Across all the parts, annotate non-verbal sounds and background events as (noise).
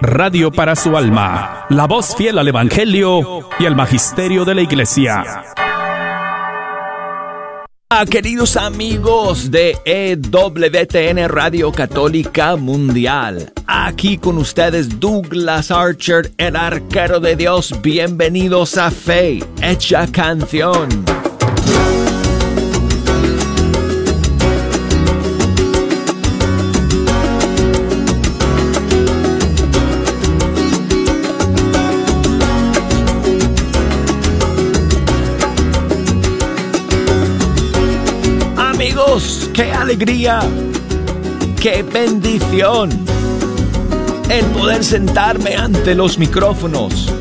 radio para su alma, la voz fiel al Evangelio y al Magisterio de la Iglesia. Ah, queridos amigos de EWTN Radio Católica Mundial, aquí con ustedes Douglas Archer, el arquero de Dios, bienvenidos a Fe, hecha canción. Alegría, qué bendición el poder sentarme ante los micrófonos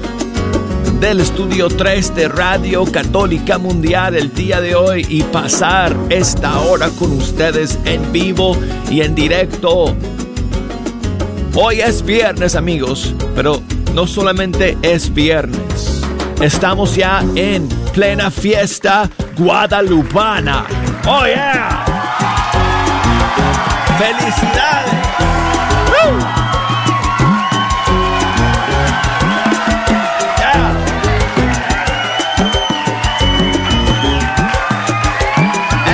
del estudio 3 de Radio Católica Mundial el día de hoy y pasar esta hora con ustedes en vivo y en directo. Hoy es viernes amigos, pero no solamente es viernes, estamos ya en plena fiesta guadalupana. ¡Oh, yeah! ¡Felicidades!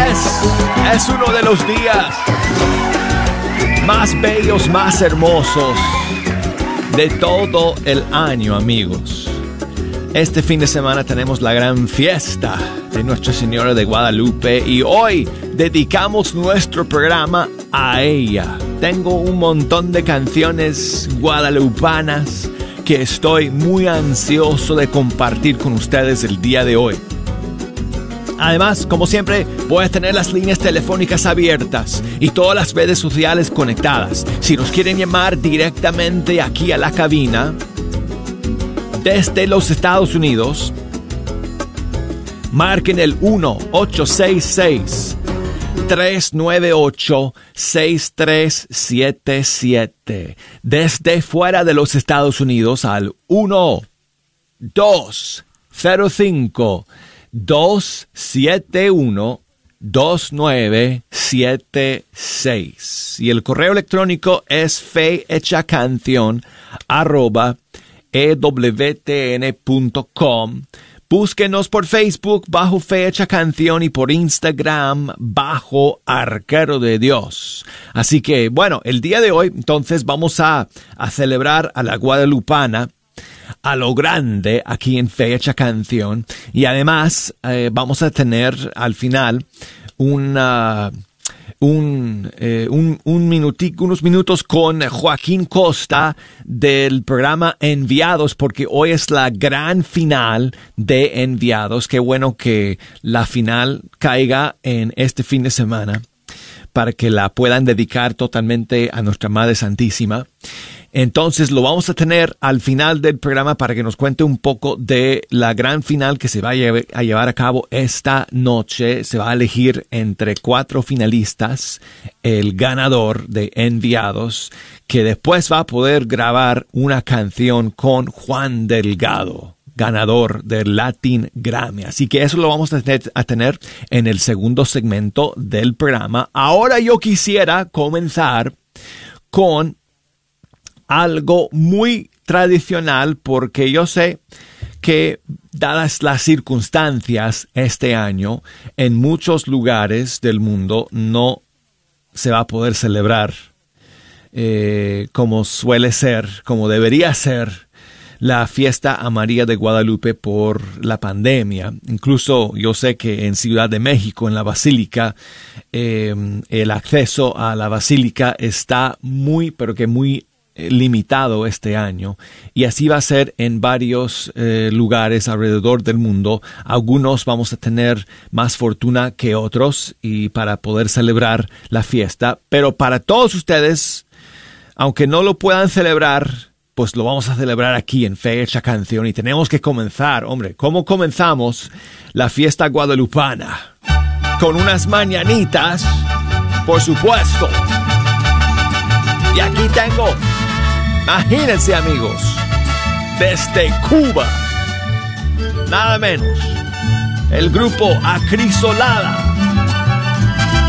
Es, es uno de los días más bellos, más hermosos de todo el año, amigos. Este fin de semana tenemos la gran fiesta de Nuestra Señora de Guadalupe y hoy dedicamos nuestro programa a ella. Tengo un montón de canciones guadalupanas que estoy muy ansioso de compartir con ustedes el día de hoy. Además, como siempre, a tener las líneas telefónicas abiertas y todas las redes sociales conectadas. Si nos quieren llamar directamente aquí a la cabina, desde los Estados Unidos, marquen el 1-866. 398-6377. Desde fuera de los Estados Unidos al 1 205 271 2976 y el correo electrónico es fehechacanción arroba ewtn.com Búsquenos por Facebook bajo Fecha Canción y por Instagram bajo Arquero de Dios. Así que, bueno, el día de hoy entonces vamos a, celebrar a la Guadalupana a lo grande aquí en Fecha Canción y además eh, vamos a tener al final una un, eh, un, unos minutos con Joaquín Costa del programa Enviados, porque hoy es la gran final de Enviados. Qué bueno que la final caiga en este fin de semana para que la puedan dedicar totalmente a nuestra Madre Santísima. Entonces lo vamos a tener al final del programa para que nos cuente un poco de la gran final que se va a, llevar a cabo esta noche. Se va a elegir entre cuatro finalistas el ganador de Enviados, que después va a poder grabar una canción con Juan Delgado ganador del Latin Grammy. Así que eso lo vamos a tener, a tener en el segundo segmento del programa. Ahora yo quisiera comenzar con algo muy tradicional porque yo sé que dadas las circunstancias este año, en muchos lugares del mundo no se va a poder celebrar eh, como suele ser, como debería ser la fiesta a María de Guadalupe por la pandemia. Incluso yo sé que en Ciudad de México, en la Basílica, eh, el acceso a la Basílica está muy, pero que muy limitado este año y así va a ser en varios eh, lugares alrededor del mundo. Algunos vamos a tener más fortuna que otros y para poder celebrar la fiesta, pero para todos ustedes, aunque no lo puedan celebrar, pues lo vamos a celebrar aquí en Fecha Canción y tenemos que comenzar, hombre, ¿cómo comenzamos la fiesta guadalupana? Con unas mañanitas, por supuesto. Y aquí tengo Imagínense amigos, desde Cuba, nada menos, el grupo Acrisolada,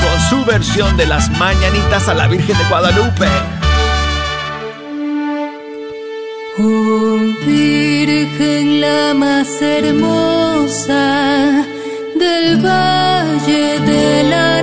con su versión de las mañanitas a la Virgen de Guadalupe. Oh Virgen la más hermosa del valle de la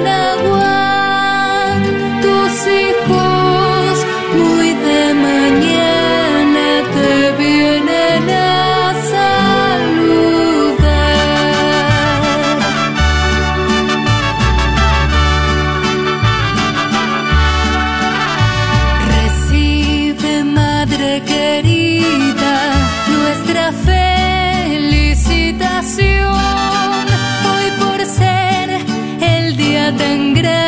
tan grande.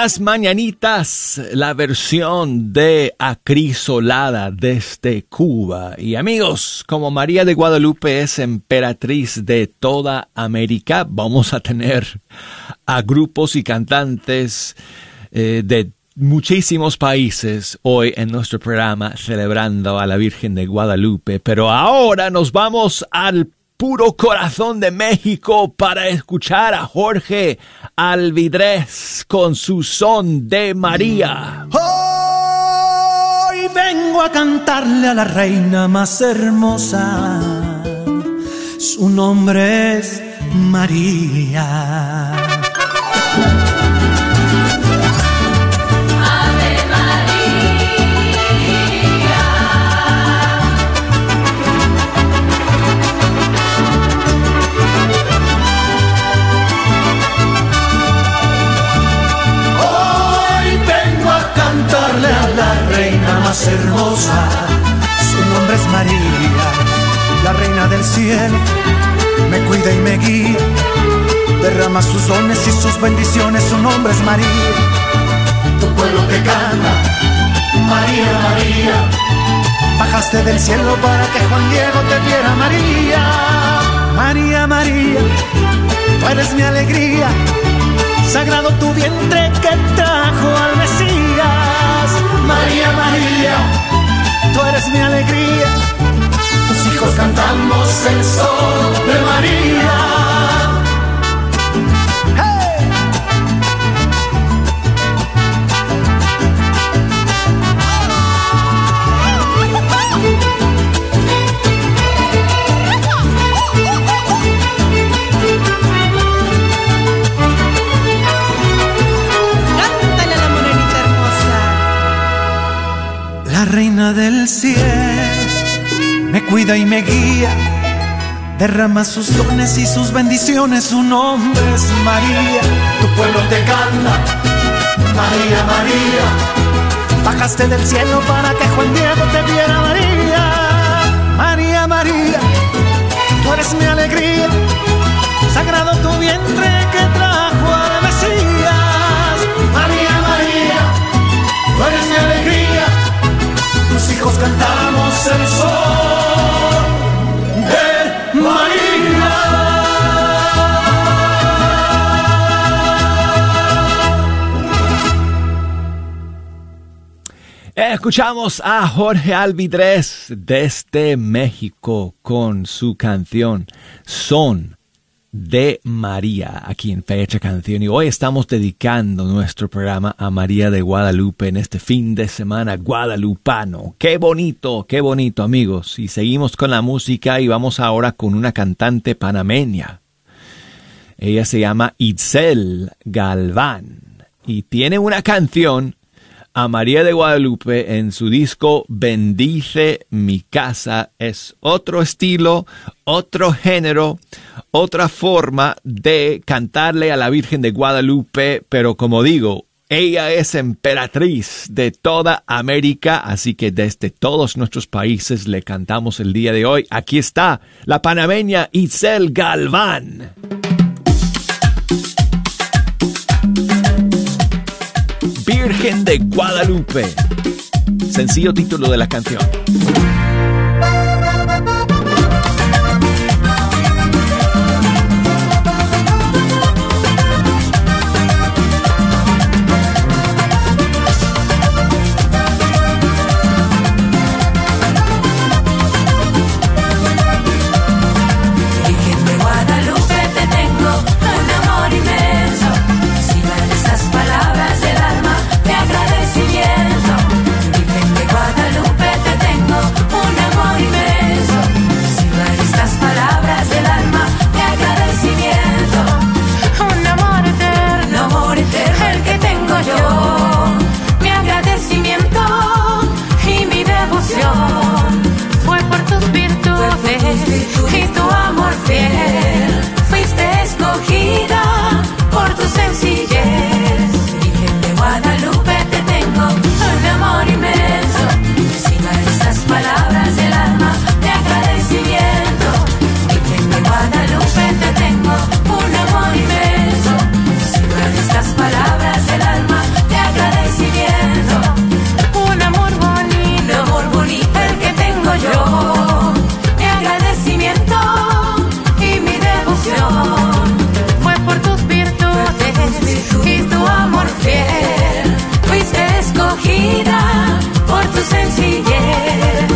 Las mañanitas, la versión de Acrisolada desde Cuba. Y amigos, como María de Guadalupe es emperatriz de toda América, vamos a tener a grupos y cantantes eh, de muchísimos países hoy en nuestro programa celebrando a la Virgen de Guadalupe. Pero ahora nos vamos al puro corazón de México para escuchar a Jorge Alvidrez con su son de María. Hoy vengo a cantarle a la reina más hermosa. Su nombre es María. Hermosa, su nombre es María, la reina del cielo, me cuida y me guía, derrama sus dones y sus bendiciones, su nombre es María, tu pueblo te canta, María, María, bajaste del cielo para que Juan Diego te viera, María, María, María, tú eres mi alegría, sagrado tu vientre que trajo al Mesías. María, María, tú eres mi alegría. Tus hijos cantamos el sol de María. Del cielo me cuida y me guía, derrama sus dones y sus bendiciones, su nombre es María. Tu pueblo te canta, María, María. Bajaste del cielo para que Juan Diego te viera, María. María, María, tú eres mi alegría, sagrado tu vientre que trajo cantamos el sol de María. Escuchamos a Jorge Alvidrez desde México con su canción Son de María aquí en Fecha Canción y hoy estamos dedicando nuestro programa a María de Guadalupe en este fin de semana guadalupano. Qué bonito, qué bonito amigos. Y seguimos con la música y vamos ahora con una cantante panameña. Ella se llama Itzel Galván y tiene una canción a María de Guadalupe en su disco Bendice mi casa. Es otro estilo, otro género, otra forma de cantarle a la Virgen de Guadalupe, pero como digo, ella es emperatriz de toda América, así que desde todos nuestros países le cantamos el día de hoy. Aquí está la panameña Isel Galván. Virgen de Guadalupe. Sencillo título de la canción. Tu sencillez.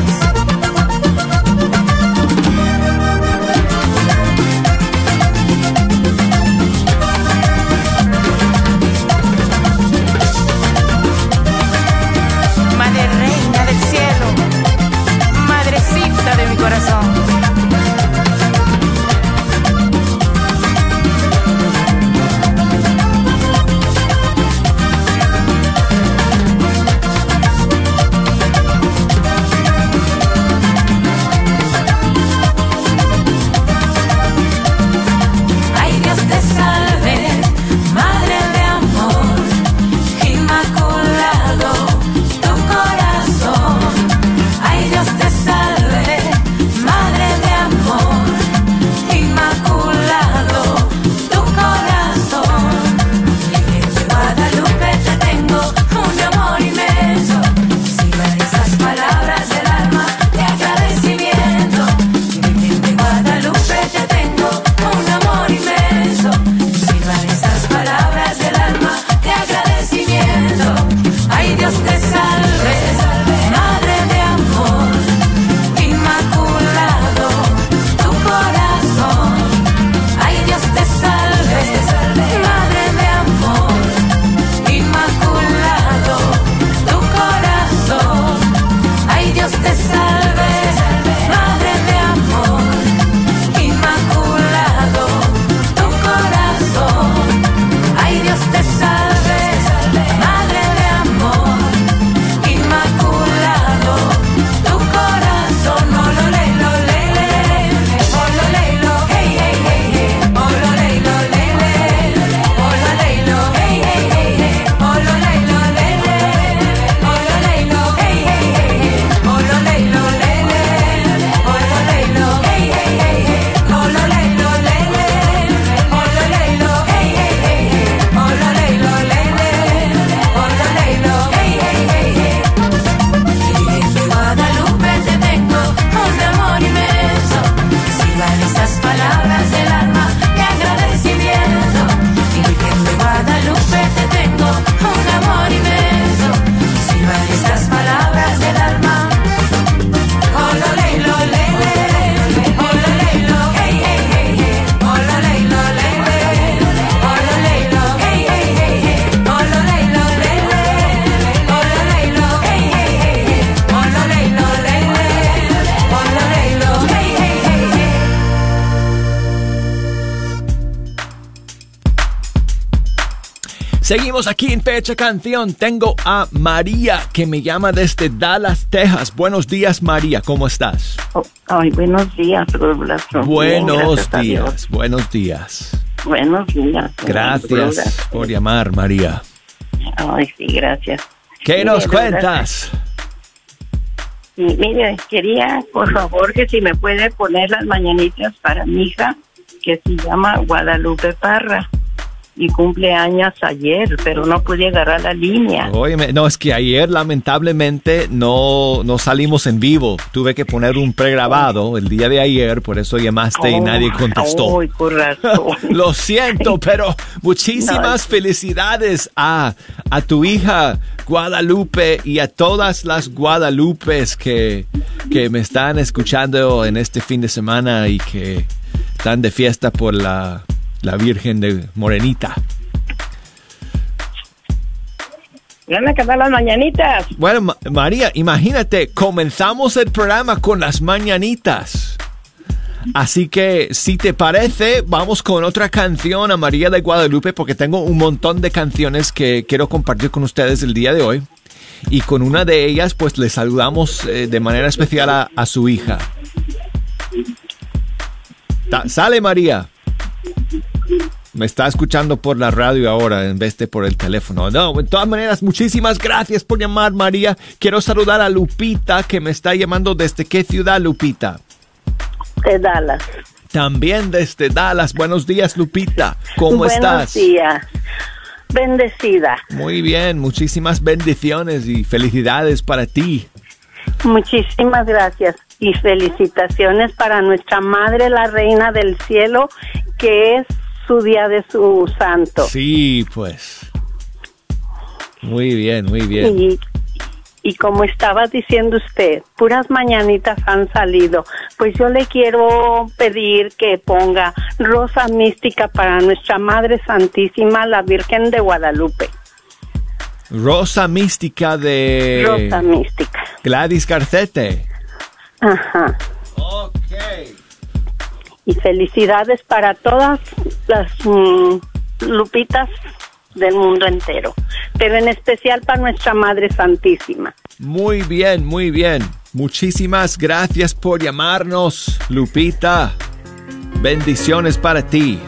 Fecha Canción. Tengo a María que me llama desde Dallas, Texas. Buenos días, María. ¿Cómo estás? Oh, ay, buenos días. Bien, Buenos días, buenos días. Buenos días. Gracias por llamar, María. Ay, sí, gracias. ¿Qué Mire, nos cuentas? sí, Mire, quería, por favor, que si me puede poner las mañanitas para mi hija, que se llama Guadalupe Parra. Y cumple años ayer, pero no pude agarrar la línea. Óyeme, no, es que ayer lamentablemente no, no salimos en vivo. Tuve que poner un pregrabado el día de ayer, por eso llamaste y Oh, nadie contestó. Ay. (laughs) Lo siento, pero muchísimas felicidades a, a tu hija Guadalupe y a todas las Guadalupes que, que me están escuchando en este fin de semana y que están de fiesta por la, la Virgen de Morenita. Van a cantar las mañanitas. Bueno, Ma- María, imagínate, comenzamos el programa con las mañanitas. Así que, si te parece, vamos con otra canción a María de Guadalupe, porque tengo un montón de canciones que quiero compartir con ustedes el día de hoy. Y con una de ellas, pues le saludamos eh, de manera especial a, a su hija. Ta- sale María. Me está escuchando por la radio ahora en vez de por el teléfono. No, de todas maneras, muchísimas gracias por llamar, María. Quiero saludar a Lupita, que me está llamando desde qué ciudad, Lupita. De Dallas. También desde Dallas. Buenos días, Lupita. ¿Cómo Buenos estás? días. Bendecida. Muy bien, muchísimas bendiciones y felicidades para ti. Muchísimas gracias y felicitaciones para nuestra Madre, la Reina del Cielo, que es su día de su santo. Sí, pues. Muy bien, muy bien. Y, y como estaba diciendo usted, puras mañanitas han salido. Pues yo le quiero pedir que ponga rosa mística para nuestra Madre Santísima, la Virgen de Guadalupe. Rosa mística de Rosa mística. Gladys Garcete. Ajá. Ok. Y felicidades para todas las mm, lupitas del mundo entero, pero en especial para nuestra Madre Santísima. Muy bien, muy bien. Muchísimas gracias por llamarnos, Lupita. Bendiciones para ti.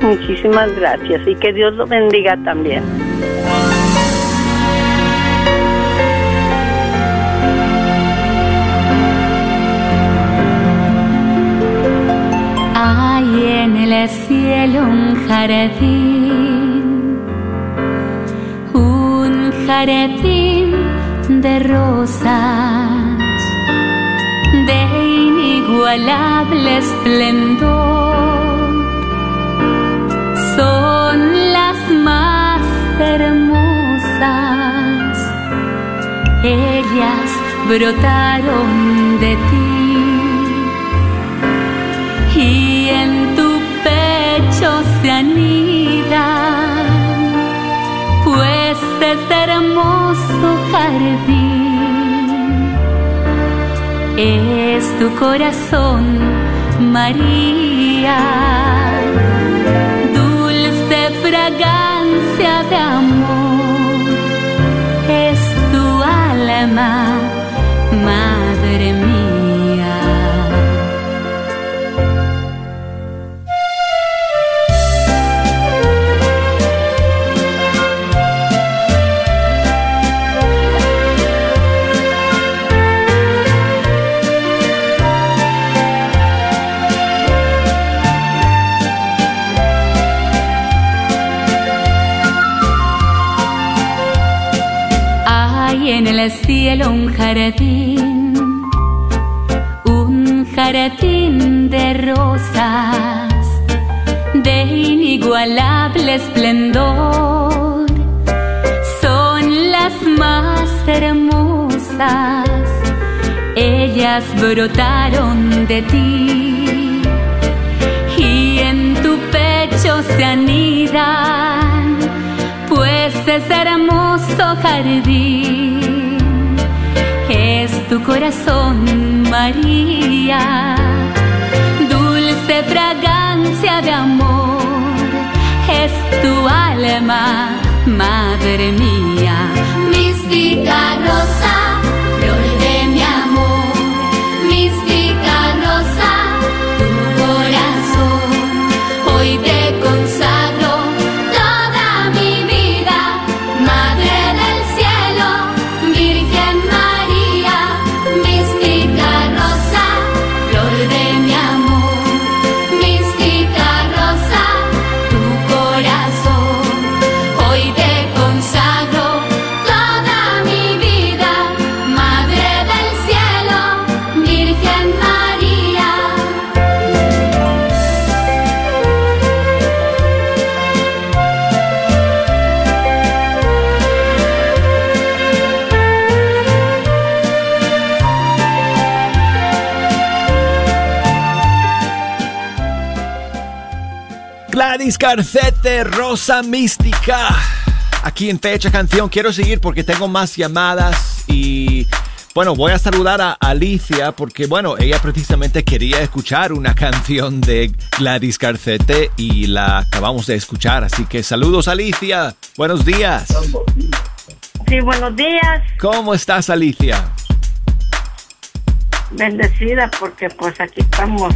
Muchísimas gracias y que Dios lo bendiga también. El cielo un jardín, un jardín de rosas, de inigualable esplendor. Son las más hermosas, ellas brotaron de ti y hermoso jardín, es tu corazón, María, dulce fragancia de amor, es tu alma, Cielo un jardín, un jardín de rosas, de inigualable esplendor. Son las más hermosas, ellas brotaron de ti y en tu pecho se anidan, pues es hermoso jardín, es tu corazón, María, fragancia de amor es tu alma, madre mía. Mística rosa, Gladys Carcete, Rosa Mística. Aquí en Fecha Canción quiero seguir porque tengo más llamadas y bueno, voy a saludar a Alicia porque bueno, ella precisamente quería escuchar una canción de Gladys Carcete y la acabamos de escuchar, así que saludos Alicia. Buenos días. Sí, buenos días. ¿Cómo estás Alicia? Bendecida porque pues aquí estamos.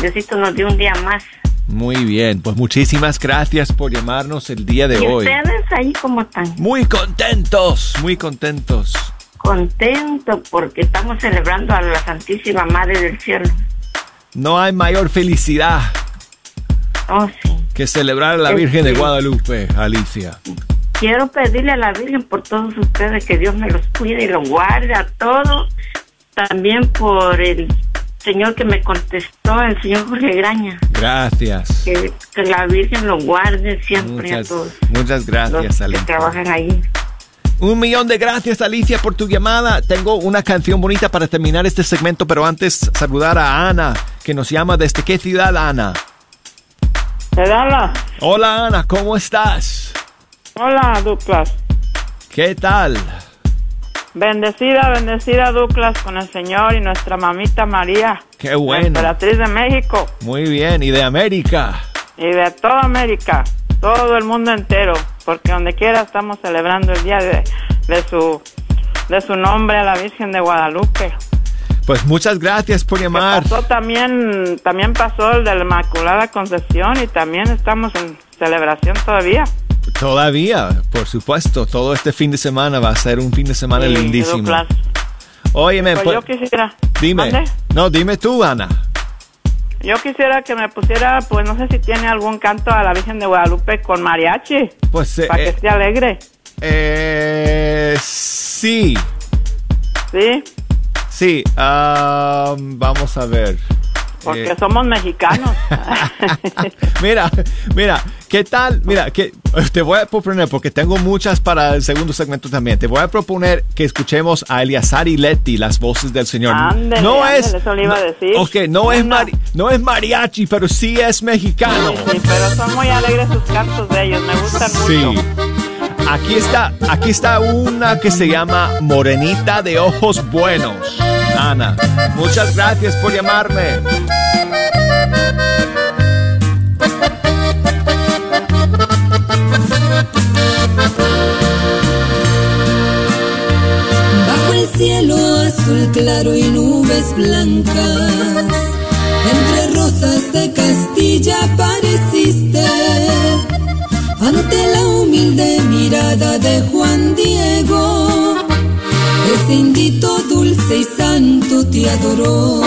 Diosito nos dio un día más. Muy bien, pues muchísimas gracias por llamarnos el día de ¿Y hoy. ustedes ahí cómo están? Muy contentos, muy contentos. Contento porque estamos celebrando a la Santísima Madre del Cielo. No hay mayor felicidad Oh, sí. que celebrar a la Virgen de. Guadalupe, Alicia. Quiero pedirle a la Virgen por todos ustedes que Dios me los cuide y los guarde a todos. También por el señor que me contestó, el señor Jorge Graña. Gracias. Que, que la Virgen los guarde siempre a Muchas, todos. muchas gracias, que Alicia. trabajan ahí. Un millón de gracias, Alicia, por tu llamada. Tengo una canción bonita para terminar este segmento, pero antes saludar a Ana, que nos llama desde qué ciudad, Ana. Hola, Hola, Ana, ¿cómo estás? hola Douglas. ¿Qué tal? Bendecida, bendecida Douglas con el Señor y nuestra mamita María. Qué bueno. emperatriz de México Muy bien, y de América. y de toda América, todo el mundo entero, porque donde quiera estamos celebrando el día de, de su de su nombre a la Virgen de Guadalupe. Pues muchas gracias por llamar. Pasó también, también pasó el de la Inmaculada Concepción y también estamos en celebración todavía. Todavía, por supuesto, todo este fin de semana va a ser un fin de semana Sí, lindísimo. Óyeme, Pues pues, yo quisiera. dime. ¿Mande? No, dime tú, Ana. Yo quisiera que me pusiera, pues no sé si tiene algún canto a la Virgen de Guadalupe con mariachi, Pues eh, para que eh, esté alegre, eh, sí, ¿sí? sí. ah, vamos a ver. Porque Eh, somos mexicanos. (laughs) mira, mira, ¿qué tal? Mira, que te voy a proponer, porque tengo muchas para el segundo segmento también. Te voy a proponer que escuchemos a Eliazar y Leti, las voces del Señor. Ándele, no es. eso le iba no- a decir. Ok, no es, Una. mari- no es mariachi, pero sí es mexicano. sí, pero son muy alegres sus cantos de ellos, me gustan Sí. mucho. Aquí está, aquí está una que se llama Morenita de Ojos Buenos. Ana, muchas gracias por llamarme. Cielo azul claro y nubes blancas, entre rosas de Castilla apareciste. Ante la humilde mirada de Juan Diego, ese indito dulce y santo te adoró.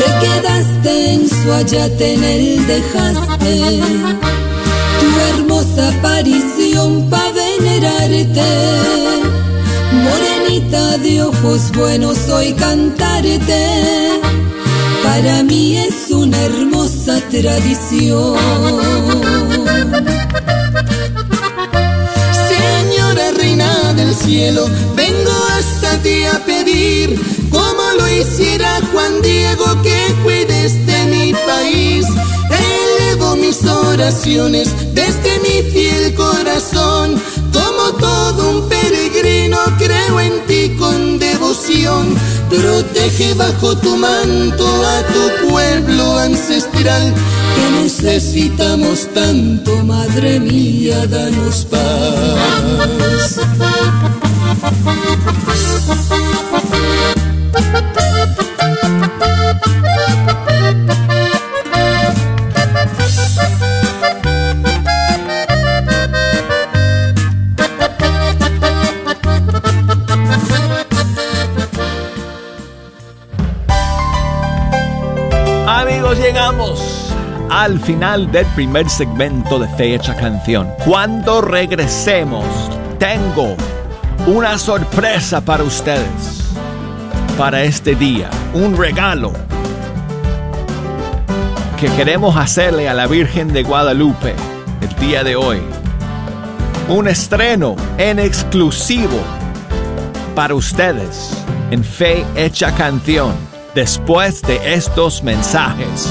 Te quedaste en su ayate, en él dejaste tu hermosa aparición pa' venerarte. Morenita de ojos buenos, hoy cantarte. Para mí es una hermosa tradición. Señora Reina del Cielo, vengo hasta ti a pedir, como lo hiciera Juan Diego, que cuides de mi país. Elevo mis oraciones desde mi fiel corazón, como todo un peregrino creo en ti con devoción. Protege bajo tu manto a tu pueblo ancestral que necesitamos tanto, madre mía, danos paz. Al final del primer segmento de Fecha Canción. Cuando regresemos, tengo una sorpresa para ustedes. Para este día, un regalo que queremos hacerle a la Virgen de Guadalupe el día de hoy. Un estreno en exclusivo para ustedes en Fe Hecha Canción después de estos mensajes.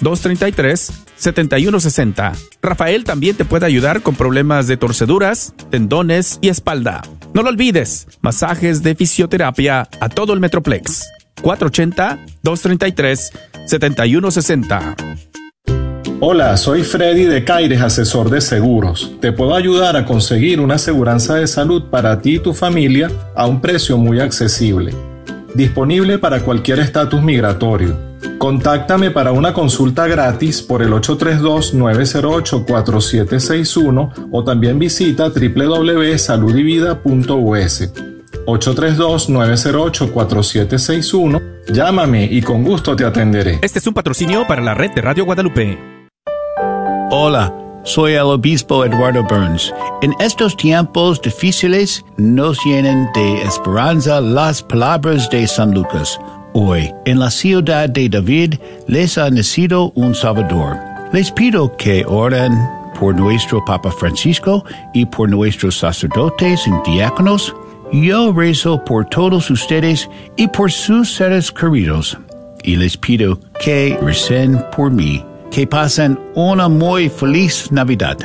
480-233-7160. Rafael también te puede ayudar con problemas de torceduras, tendones y espalda. No lo olvides, masajes de fisioterapia a todo el Metroplex. 480-233-7160. Hola, soy Freddy de Caires, asesor de seguros. Te puedo ayudar a conseguir una aseguranza de salud para ti y tu familia a un precio muy accesible. Disponible para cualquier estatus migratorio. Contáctame para una consulta gratis por el 832-908-4761 o también visita www.saludivida.us. 832-908-4761. Llámame y con gusto te atenderé. Este es un patrocinio para la red de Radio Guadalupe. Hola, soy el obispo Eduardo Burns. En estos tiempos difíciles nos llenan de esperanza las palabras de San Lucas. Hoy, en la ciudad de David, les ha nacido un Salvador. Les pido que oren por nuestro Papa Francisco y por nuestros sacerdotes y diáconos. Yo rezo por todos ustedes y por sus seres queridos. Y les pido que recen por mí. Que pasen una muy feliz Navidad.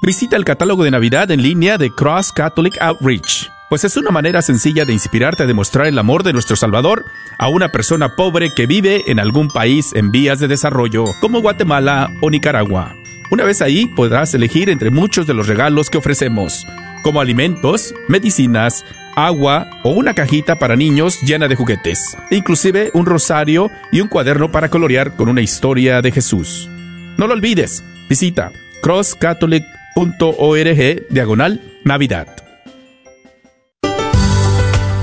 Visita el catálogo de Navidad en línea de Cross Catholic Outreach, pues es una manera sencilla de inspirarte a demostrar el amor de nuestro Salvador a una persona pobre que vive en algún país en vías de desarrollo, como Guatemala o Nicaragua. Una vez ahí podrás elegir entre muchos de los regalos que ofrecemos, como alimentos, medicinas, agua o una cajita para niños llena de juguetes, e inclusive un rosario y un cuaderno para colorear con una historia de Jesús. No lo olvides, visita crosscatholic.org diagonal Navidad.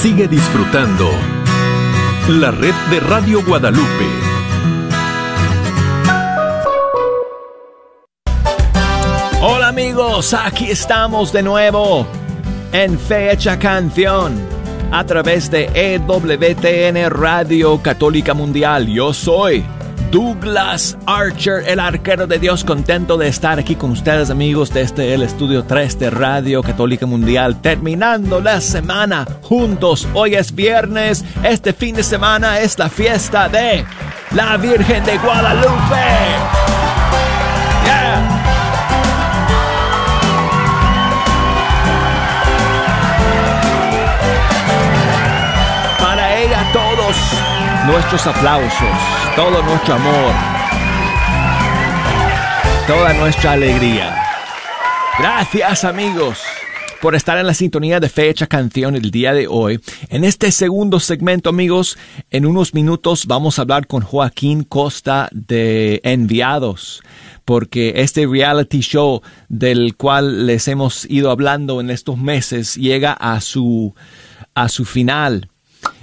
Sigue disfrutando la red de Radio Guadalupe. Hola amigos, aquí estamos de nuevo en Fecha Canción a través de EWTN Radio Católica Mundial. Yo soy Douglas Archer, el arquero de Dios, contento de estar aquí con ustedes amigos desde este, el estudio 3 de Radio Católica Mundial, terminando la semana juntos. Hoy es viernes, este fin de semana es la fiesta de la Virgen de Guadalupe. Para ella todos nuestros aplausos todo nuestro amor, toda nuestra alegría. Gracias amigos por estar en la sintonía de Fecha Canción el día de hoy. En este segundo segmento amigos, en unos minutos vamos a hablar con Joaquín Costa de Enviados porque este reality show del cual les hemos ido hablando en estos meses llega a su, a su final,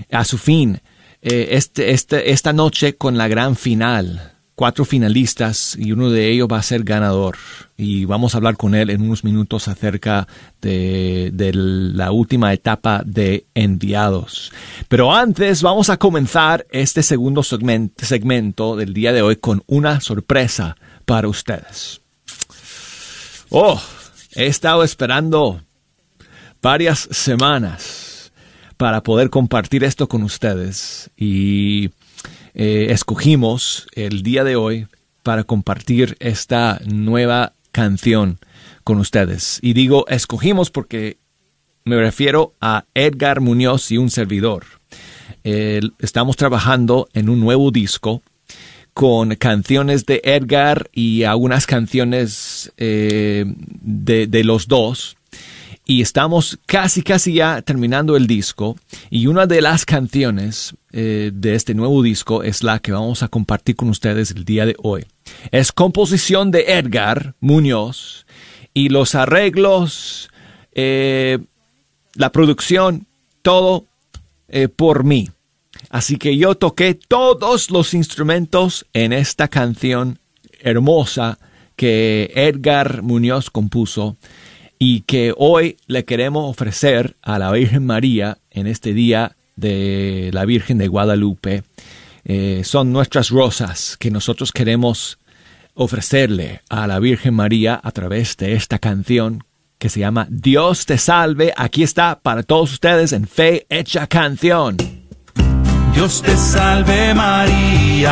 a su fin, eh, este, este, esta noche con la gran final. Cuatro finalistas y uno de ellos va a ser ganador. Y vamos a hablar con él en unos minutos acerca de, la última etapa de enviados. Pero antes vamos a comenzar este segundo segmento del día de hoy con una sorpresa para ustedes. Oh, he estado esperando varias semanas para poder compartir esto con ustedes y eh, escogimos el día de hoy para compartir esta nueva canción con ustedes. Y digo escogimos porque me refiero a Edgar Muñoz y un servidor. Estamos trabajando en un nuevo disco con canciones de Edgar y algunas canciones eh, de, los dos. Y estamos casi, casi ya terminando el disco. Y una de las canciones eh, de este nuevo disco es la que vamos a compartir con ustedes el día de hoy. Es composición de Edgar Muñoz y los arreglos, eh, la producción, todo por mí. Así que yo toqué todos los instrumentos en esta canción hermosa que Edgar Muñoz compuso y que hoy le queremos ofrecer a la Virgen María en este día de la Virgen de Guadalupe. Eh, son nuestras rosas que nosotros queremos ofrecerle a la Virgen María a través de esta canción que se llama Dios te salve. Aquí está para todos ustedes en Fe Hecha Canción. Dios te salve María.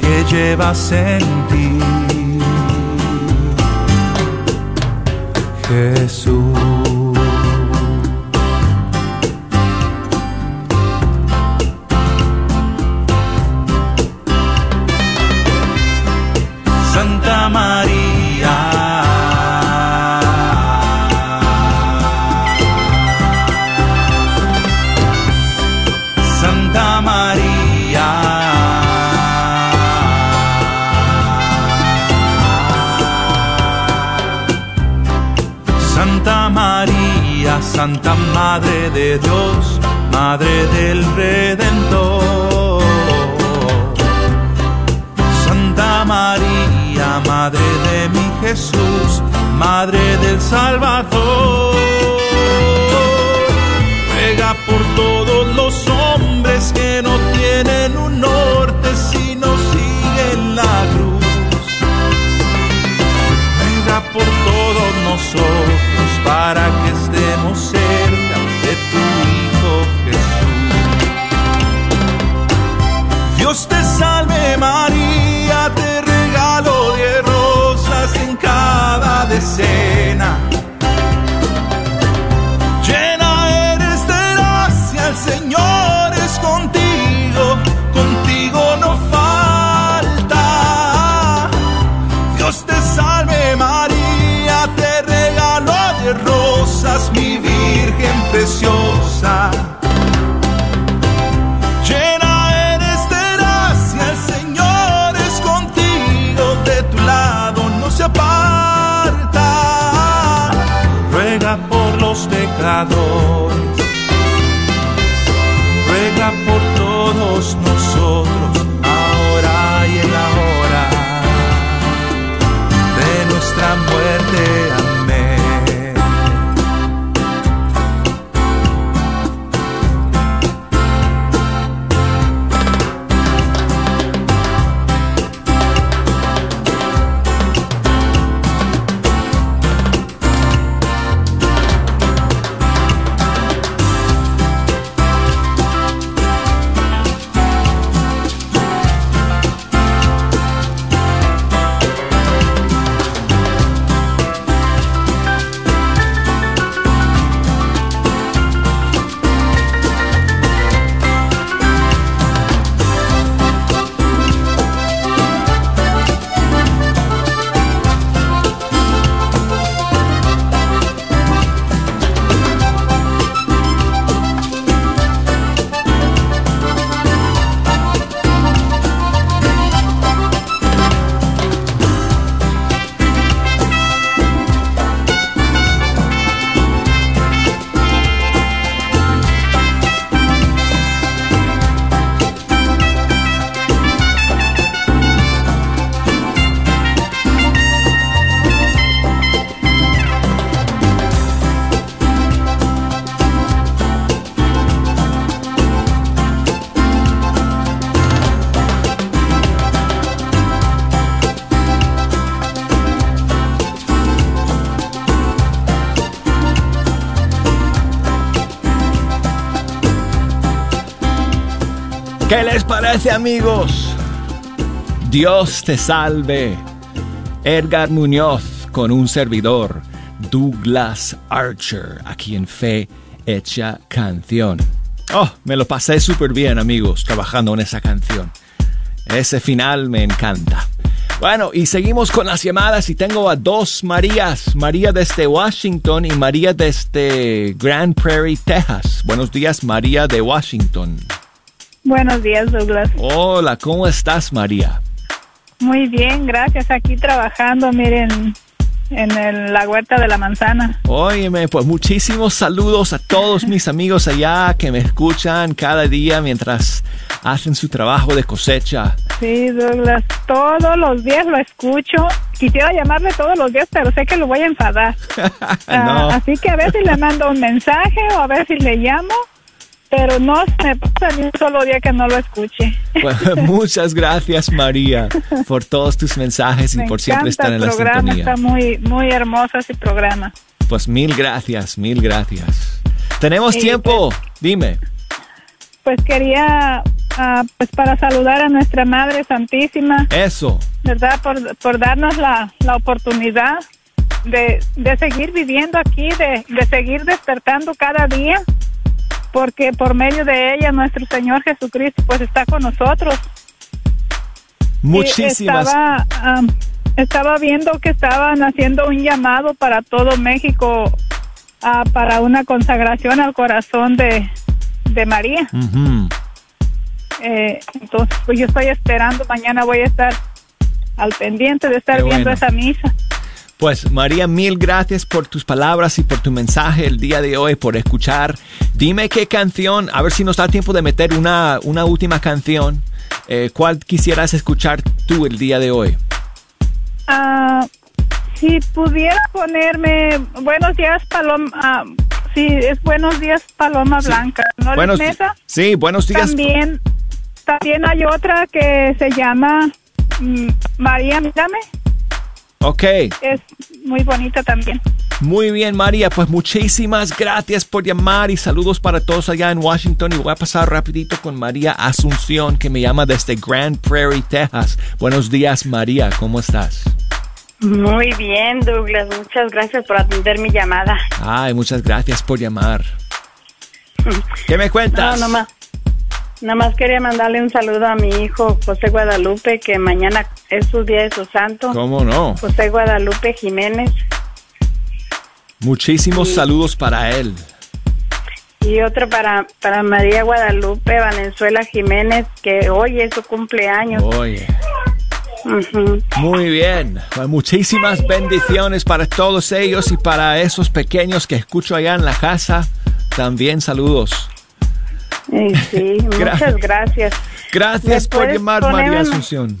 Que llevas en ti. Jesús. Santa Madre de Dios, Madre del Redentor. Santa María, Madre de mi Jesús, Madre del Salvador. Ruega por todos los hombres que no tienen un norte sino siguen la cruz. Ruega por todos nosotros para que estamos cerca de tu Hijo Jesús. Dios te salve María. preciosa. ¿Qué les parece amigos? Dios te salve. Edgar Muñoz con un servidor, Douglas Archer, aquí en Fe Hecha Canción. Oh, me lo pasé súper bien amigos trabajando en esa canción. Ese final me encanta. Bueno, y seguimos con las llamadas y tengo a dos Marías, María desde Washington y María desde Grand Prairie, Texas. Buenos días, María de Washington. Buenos días, Douglas. Hola, ¿cómo estás, María? Muy bien, gracias. Aquí trabajando, miren, en el- la huerta de la manzana. Óyeme, pues muchísimos saludos a todos mis amigos allá que me escuchan cada día mientras hacen su trabajo de cosecha. Sí, Douglas, todos los días lo escucho. Quisiera llamarle todos los días, pero sé que lo voy a enfadar. (laughs) Ah, No. así que a veces le mando un mensaje o a veces le llamo, pero no me pasa ni un solo día que no lo escuche. Pues, (laughs) muchas gracias, María, por todos tus mensajes y Me por siempre estar en la programa, sintonía. está muy, muy hermoso ese programa. Pues mil gracias, mil gracias. Tenemos Sí, tiempo, dime. Pues quería, ah, pues para saludar a nuestra Madre Santísima, Eso. ¿verdad? Por, por darnos la, la oportunidad de, de seguir viviendo aquí, de, de seguir despertando cada día, porque por medio de ella nuestro Señor Jesucristo pues está con nosotros. Muchísimas. Estaba, viendo que estaban haciendo un llamado para todo México ah, para una consagración al corazón de, de María. Eh, entonces, pues yo estoy esperando, mañana voy a estar al pendiente de estar Qué viendo bueno. esa misa. Pues María, mil gracias por tus palabras y por tu mensaje el día de hoy, por escuchar. Dime qué canción, a ver si nos da tiempo de meter una, una última canción. Eh, ¿Cuál quisieras escuchar tú el día de hoy? Ah, si pudiera ponerme Buenos días, Paloma. ah, sí, es Buenos días, Paloma Blanca. ¿No Buenos Mesa? Sí, buenos días. También, también hay otra que se llama mm, María, mírame. Ok, Es muy bonita también. muy bien María, pues muchísimas gracias por llamar y saludos para todos allá en Washington y voy a pasar rapidito con María Asunción que me llama desde Grand Prairie, Texas. Buenos días María, ¿cómo estás? Muy bien, Douglas. Muchas gracias por atender mi llamada. Ay, muchas gracias por llamar. ¿Qué me cuentas? No, nomás, nomás quería mandarle un saludo a mi hijo José Guadalupe, que mañana es su día de su santo. ¿Cómo no? José Guadalupe Jiménez. Muchísimos saludos para él. Y otro para, para María Guadalupe Valenzuela Jiménez, que hoy es su cumpleaños. Oye, muy bien. Pues muchísimas bendiciones para todos ellos y para esos pequeños que escucho allá en la casa. También saludos. Sí, (laughs) muchas gracias. Gracias ¿Me por llamar, María un- Asunción.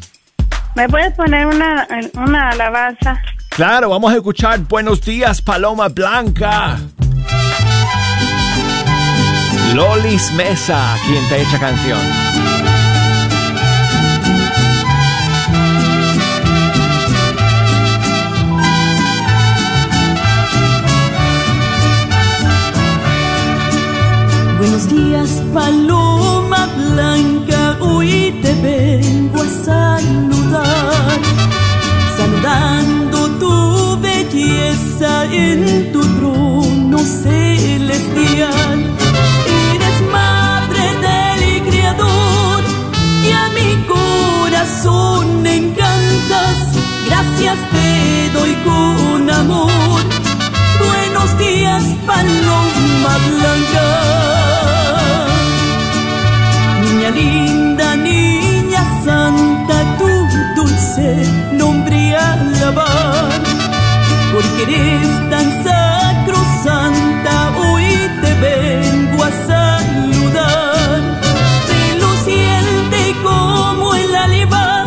¿Me puedes poner una, una alabanza? Claro, vamos a escuchar Buenos días, Paloma Blanca. Lolis Mesa, quien te echa canción. Buenos días, paloma blanca, hoy te vengo a saludar, saludando tu belleza en tu trono celestial. Eres madre del Creador y a mi corazón encantas, gracias te doy con amor. Buenos días, paloma blanca. Linda, niña santa, tu dulce nombre alabar. Porque eres tan sacrosanta, hoy te vengo a saludar. Reluciente como el alba,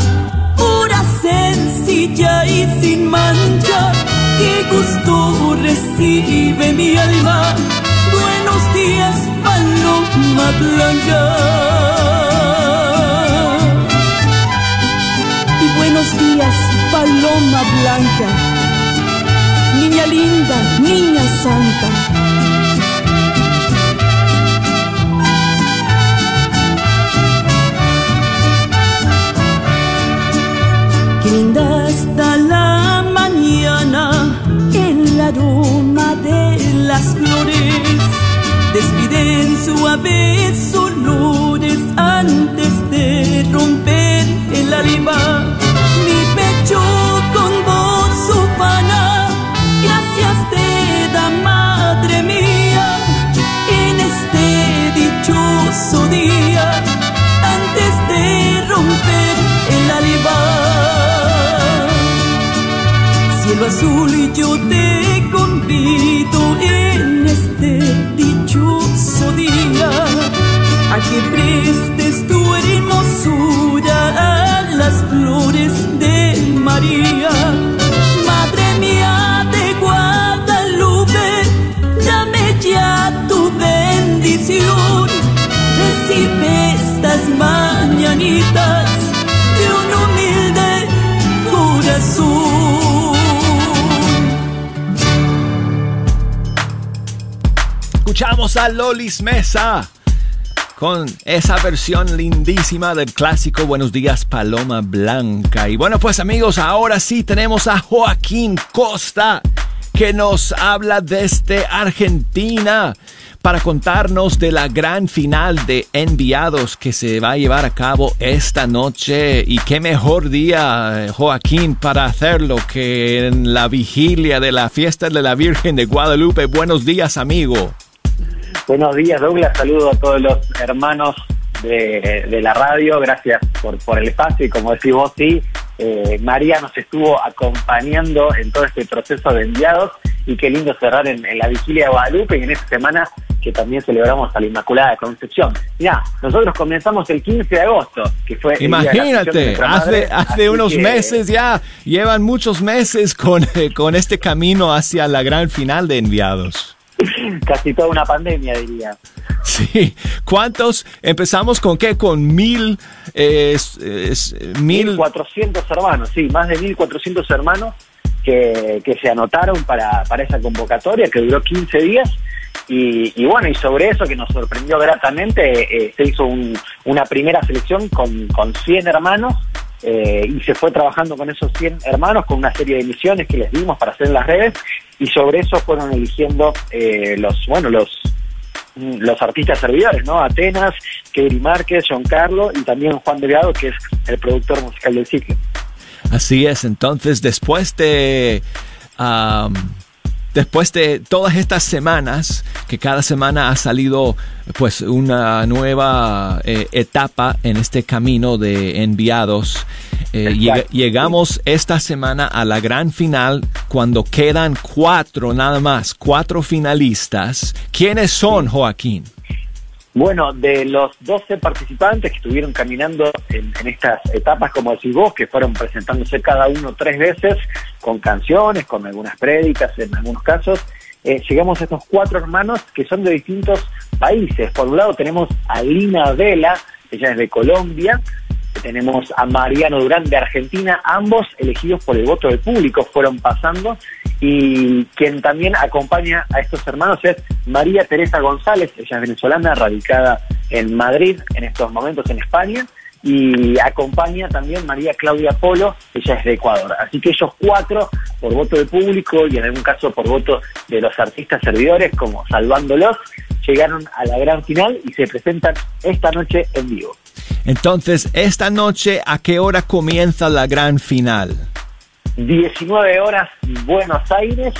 pura, sencilla y sin mancha. Qué gusto recibe mi alma. Buenos días, paloma blanca. niña linda, niña santa. Qué linda está la mañana en la aroma de las flores. Despiden suaves olores antes de romper el alba. Día antes de romper el alba. Cielo azul y yo te convido de un humilde corazón. Escuchamos a Lolis Mesa con esa versión lindísima del clásico Buenos días Paloma Blanca. Y bueno, pues amigos, ahora sí tenemos a Joaquín Costa que nos habla desde Argentina para contarnos de la gran final de Enviados que se va a llevar a cabo esta noche. Y qué mejor día, Joaquín, para hacerlo que en la vigilia de la fiesta de la Virgen de Guadalupe. Buenos días, amigo. Buenos días, Douglas. Saludo a todos los hermanos de, de la radio. Gracias por, por el espacio. Y como decís vos, sí, eh, María nos estuvo acompañando en todo este proceso de enviados. Y qué lindo cerrar en, en la vigilia de Guadalupe y en esta semana que también celebramos a la Inmaculada de Concepción. Mira, nosotros comenzamos el 15 de agosto, que fue... el día de de Imagínate, hace, hace unos que- meses ya, llevan muchos meses con, eh, con este camino hacia la gran final de enviados. (laughs) Casi toda una pandemia, diría. Sí, ¿cuántos? Empezamos con qué? Con mil, eh, es- es- mil, 1.400 hermanos, sí, más de 1.400 hermanos que, se anotaron para, para esa convocatoria que duró 15 días. Y, y bueno, y sobre eso que nos sorprendió gratamente, eh, se hizo un- una primera selección con, con 100 hermanos eh, y se fue trabajando con esos 100 hermanos con una serie de misiones que les dimos para hacer en las redes y sobre eso fueron eligiendo eh, los, bueno, los los artistas servidores, ¿no? Atenas, Kevin Márquez, John Carlo y también Juan Delgado, que es el productor musical del ciclo. Así es, entonces después de... después de todas estas semanas, que cada semana ha salido pues una nueva eh, etapa en este camino de enviados, eh, llega- llegamos esta semana a la gran final cuando quedan cuatro nada más, cuatro finalistas. ¿Quiénes son, Joaquín? Bueno, de los 12 participantes que estuvieron caminando en, en estas etapas, como decís vos, que fueron presentándose cada uno tres veces, con canciones, con algunas prédicas en algunos casos, eh, llegamos a estos cuatro hermanos que son de distintos países. Por un lado tenemos a Lina Vela, ella es de Colombia, tenemos a Mariano Durán de Argentina, ambos elegidos por el voto del público fueron pasando. Y quien también acompaña a estos hermanos es María Teresa González, ella es venezolana, radicada en Madrid en estos momentos en España y acompaña también María Claudia Polo, ella es de Ecuador. Así que ellos cuatro, por voto del público y en algún caso por voto de los artistas servidores, como salvándolos, llegaron a la gran final y se presentan esta noche en vivo. Entonces, esta noche, ¿a qué hora comienza la gran final? 19 horas Buenos Aires,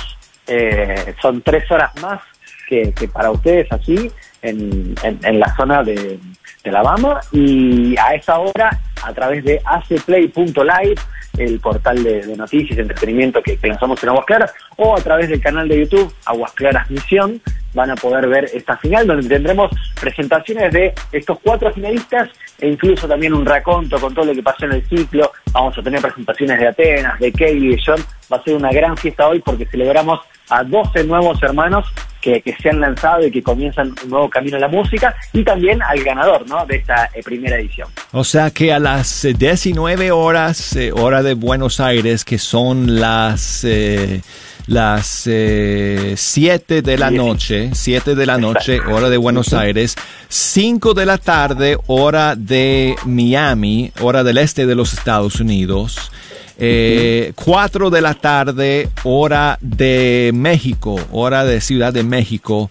eh, son tres horas más que, que para ustedes aquí en, en- la zona de, de Alabama y a esa hora a través de acplay.live, el portal de, noticias y entretenimiento que, que lanzamos en Aguas Claras, o a través del canal de YouTube Aguas Claras Misión, van a poder ver esta final donde tendremos presentaciones de estos cuatro finalistas e incluso también un raconto con todo lo que pasó en el ciclo. Vamos a tener presentaciones de Atenas, de Kelly, de John. Va a ser una gran fiesta hoy porque celebramos a 12 nuevos hermanos que, que se han lanzado y que comienzan un nuevo camino en la música y también al ganador ¿no? de esta eh, primera edición. O sea que a las eh, 19 horas, eh, hora de Buenos Aires, que son las, eh, las eh, 7 de la noche, 7 de la noche, hora de Buenos Aires, 5 de la tarde, hora de Miami, hora del este de los Estados Unidos. Eh, 4 de la tarde, hora de México, hora de Ciudad de México,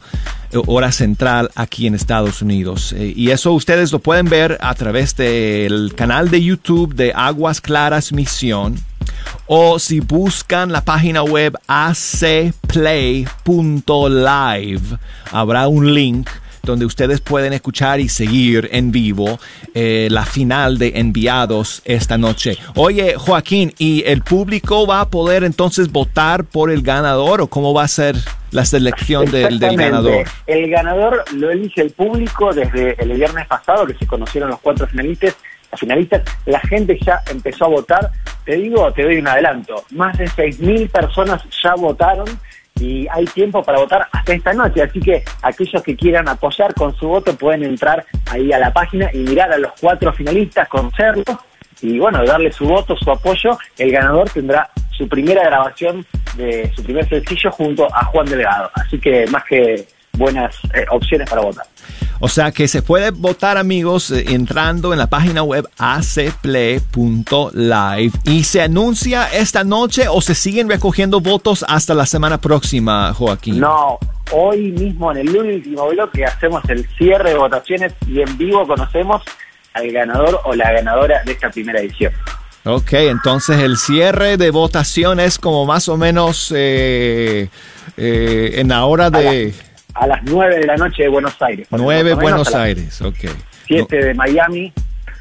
eh, hora central aquí en Estados Unidos. Eh, y eso ustedes lo pueden ver a través del canal de YouTube de Aguas Claras Misión. O si buscan la página web acplay.live, habrá un link donde ustedes pueden escuchar y seguir en vivo eh, la final de Enviados esta noche. Oye, Joaquín, ¿y el público va a poder entonces votar por el ganador o cómo va a ser la selección del, del ganador? El ganador lo elige el público desde el viernes pasado, que se conocieron los cuatro finalistas. Finalistas, la gente ya empezó a votar. Te digo, te doy un adelanto. Más de 6.000 personas ya votaron y hay tiempo para votar hasta esta noche. Así que aquellos que quieran apoyar con su voto pueden entrar ahí a la página y mirar a los cuatro finalistas, conocerlos y bueno, darle su voto, su apoyo. El ganador tendrá su primera grabación de su primer sencillo junto a Juan Delgado. Así que más que buenas eh, opciones para votar. O sea que se puede votar, amigos, eh, entrando en la página web acplay.live y se anuncia esta noche o se siguen recogiendo votos hasta la semana próxima, Joaquín. No, hoy mismo en el último bloque hacemos el cierre de votaciones y en vivo conocemos al ganador o la ganadora de esta primera edición. Ok, entonces el cierre de votación es como más o menos eh, eh, en la hora de A las 9 de la noche de Buenos Aires. por 9 ejemplo, Buenos Aires, ok. 7 de Miami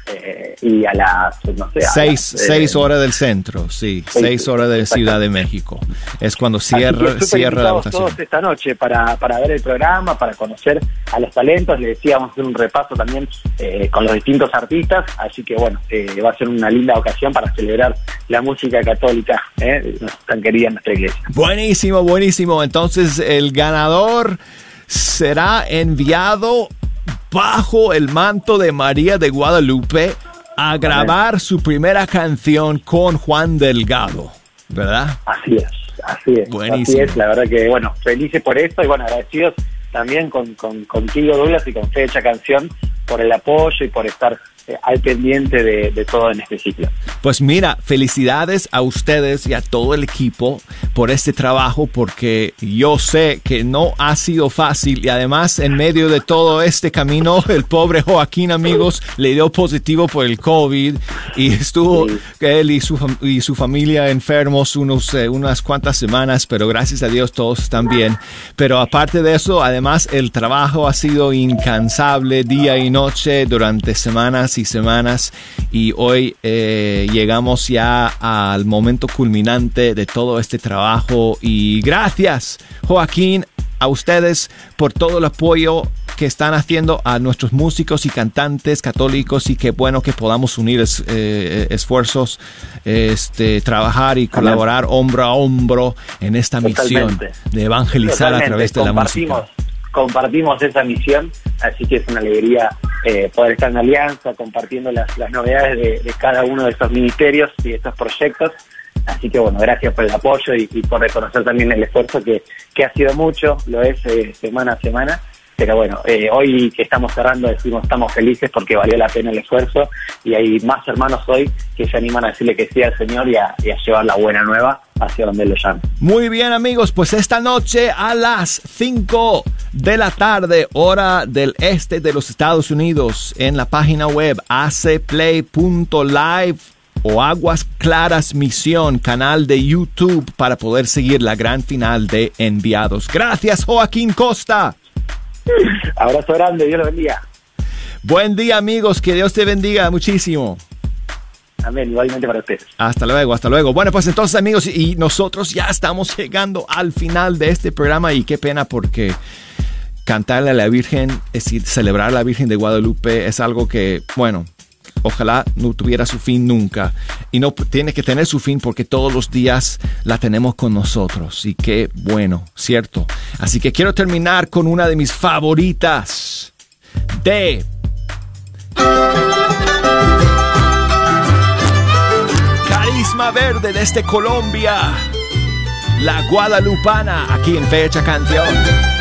eh, y a las, no sé, Seis, las, eh, seis horas del centro, sí, seis, seis horas de Ciudad de México. Es cuando cierra, cierra la votación. todos esta noche para, para ver el programa, para conocer a los talentos. Le decíamos hacer un repaso también eh, con los distintos artistas. Así que bueno, eh, va a ser una linda ocasión para celebrar la música católica, eh, tan querida en nuestra iglesia. Buenísimo, buenísimo. Entonces el ganador será enviado bajo el manto de María de Guadalupe a grabar su primera canción con Juan Delgado, ¿verdad? Así es, así es. Buenísimo. Así es, la verdad que, bueno, felices por esto y bueno, agradecidos también con, con, contigo, Douglas, y con Fecha Canción por el apoyo y por estar al pendiente de, de todo en este ciclo. Pues mira, felicidades a ustedes y a todo el equipo por este trabajo porque yo sé que no ha sido fácil y además en medio de todo este camino el pobre Joaquín amigos le dio positivo por el COVID y estuvo él y su, y su familia enfermos unos, eh, unas cuantas semanas, pero gracias a Dios todos están bien. Pero aparte de eso, además el trabajo ha sido incansable día y noche durante semanas y semanas y hoy eh, llegamos ya al momento culminante de todo este trabajo. Y gracias Joaquín a ustedes por todo el apoyo que están haciendo a nuestros músicos y cantantes católicos y qué bueno que podamos unir es- eh, esfuerzos, este, trabajar y colaborar hombro a hombro en esta misión de evangelizar a través de la música. Compartimos, esa misión, así que es una alegría eh, poder estar en alianza, compartiendo las, las novedades de, cada uno de estos ministerios y de estos proyectos. Así que bueno, gracias por el apoyo y, y por reconocer también el esfuerzo que, que ha sido mucho, lo es eh, semana a semana. Pero bueno, eh, hoy que estamos cerrando decimos estamos felices porque valió la pena el esfuerzo y hay más hermanos hoy que se animan a decirle que sí al Señor y a, llevar la buena nueva hacia donde lo llama. Muy bien amigos, pues esta noche a las 5 de la tarde, hora del este de los Estados Unidos, en la página web acplay.live o Aguas Claras Misión, canal de YouTube para poder seguir la gran final de Enviados. Gracias Joaquín Costa. (laughs) Abrazo grande, Dios lo bendiga. Buen día amigos, que Dios te bendiga muchísimo. Amén, igualmente para ustedes. Hasta luego, hasta luego. Bueno, pues entonces amigos, y nosotros ya estamos llegando al final de este programa y qué pena porque cantarle a la Virgen, es decir, celebrar a la Virgen de Guadalupe es algo que, bueno, ojalá no tuviera su fin nunca. Y no tiene que tener su fin porque todos los días la tenemos con nosotros. Y qué bueno, ¿cierto? Así que quiero terminar con una de mis favoritas de Carisma Verde desde Colombia. La Guadalupana aquí en Fecha Canción.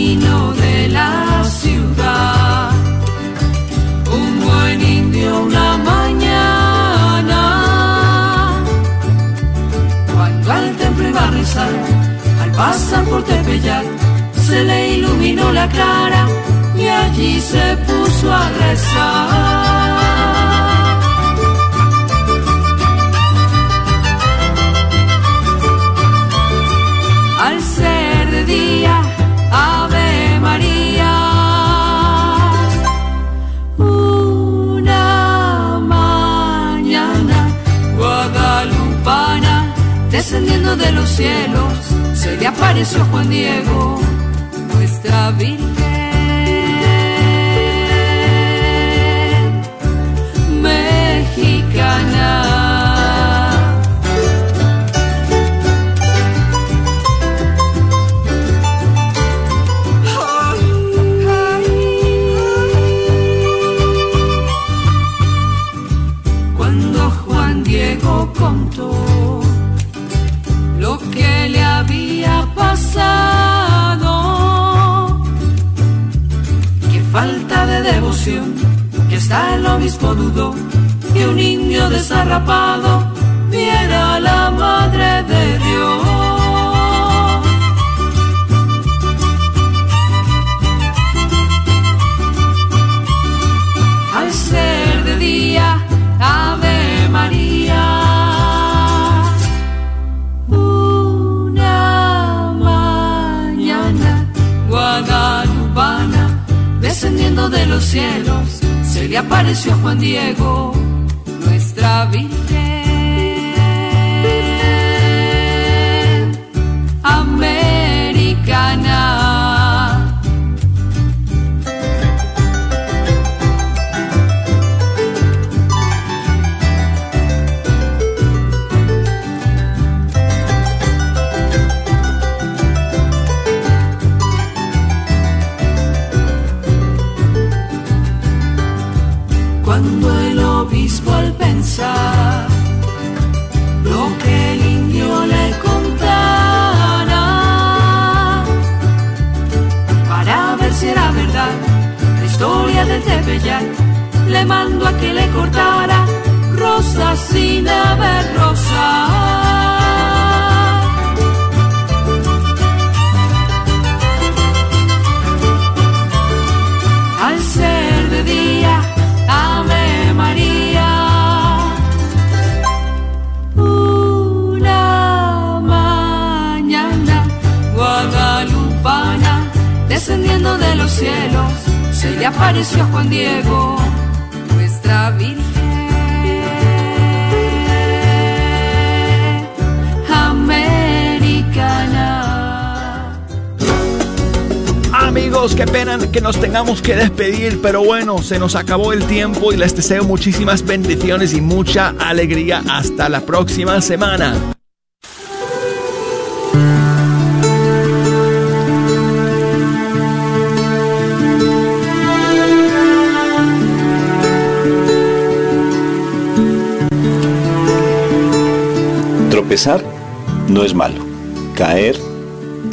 camino de la ciudad. Un buen indio, una mañana. Cuando al templo iba a rezar, al pasar por Tepeyac, se le iluminó la cara y allí se puso a rezar. Al ser día, descendiendo de los cielos, se le apareció Juan Diego, nuestra Virgen está el obispo dudó, que un niño desarrapado viera a la madre de Dios. al ser de día, Ave María. Una mañana guadalupana, descendiendo de los cielos, le apareció Juan Diego, nuestra Virgen nos tengamos que despedir, pero bueno, se nos acabó el tiempo y les deseo muchísimas bendiciones y mucha alegría. Hasta la próxima semana. Tropezar no es malo. Caer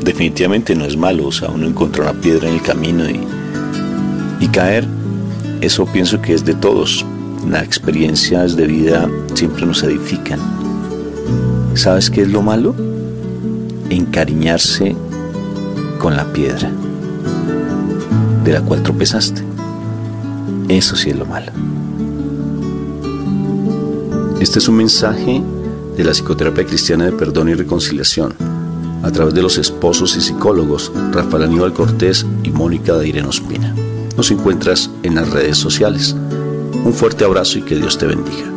definitivamente no es malo. O sea, uno encontró una piedra en el camino y, y caer, eso pienso que es de todos. Las experiencias de vida siempre nos edifican. ¿Sabes qué es lo malo? Encariñarse con la piedra de la cual tropezaste. Eso sí es lo malo. Este es un mensaje de la psicoterapia cristiana de perdón y reconciliación a través de los esposos y psicólogos Rafael Aníbal Cortés y Mónica Daireno Ospina. Nos encuentras en las redes sociales. Un fuerte abrazo y que Dios te bendiga.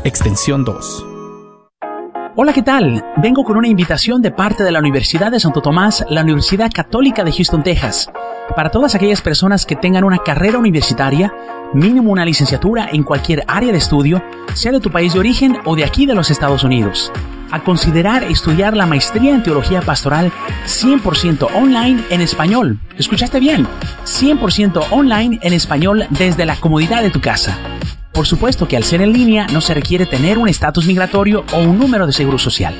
extensión 2. Hola, ¿qué tal? Vengo con una invitación de parte de la Universidad de Santo Tomás, la Universidad Católica de Houston, Texas, para todas aquellas personas que tengan una carrera universitaria, mínimo una licenciatura en cualquier área de estudio, sea de tu país de origen o de aquí de los Estados Unidos, a considerar estudiar la maestría en teología pastoral 100% online en español. ¿Escuchaste bien? 100% online en español desde la comodidad de tu casa. Por supuesto que al ser en línea no se requiere tener un estatus migratorio o un número de seguro social.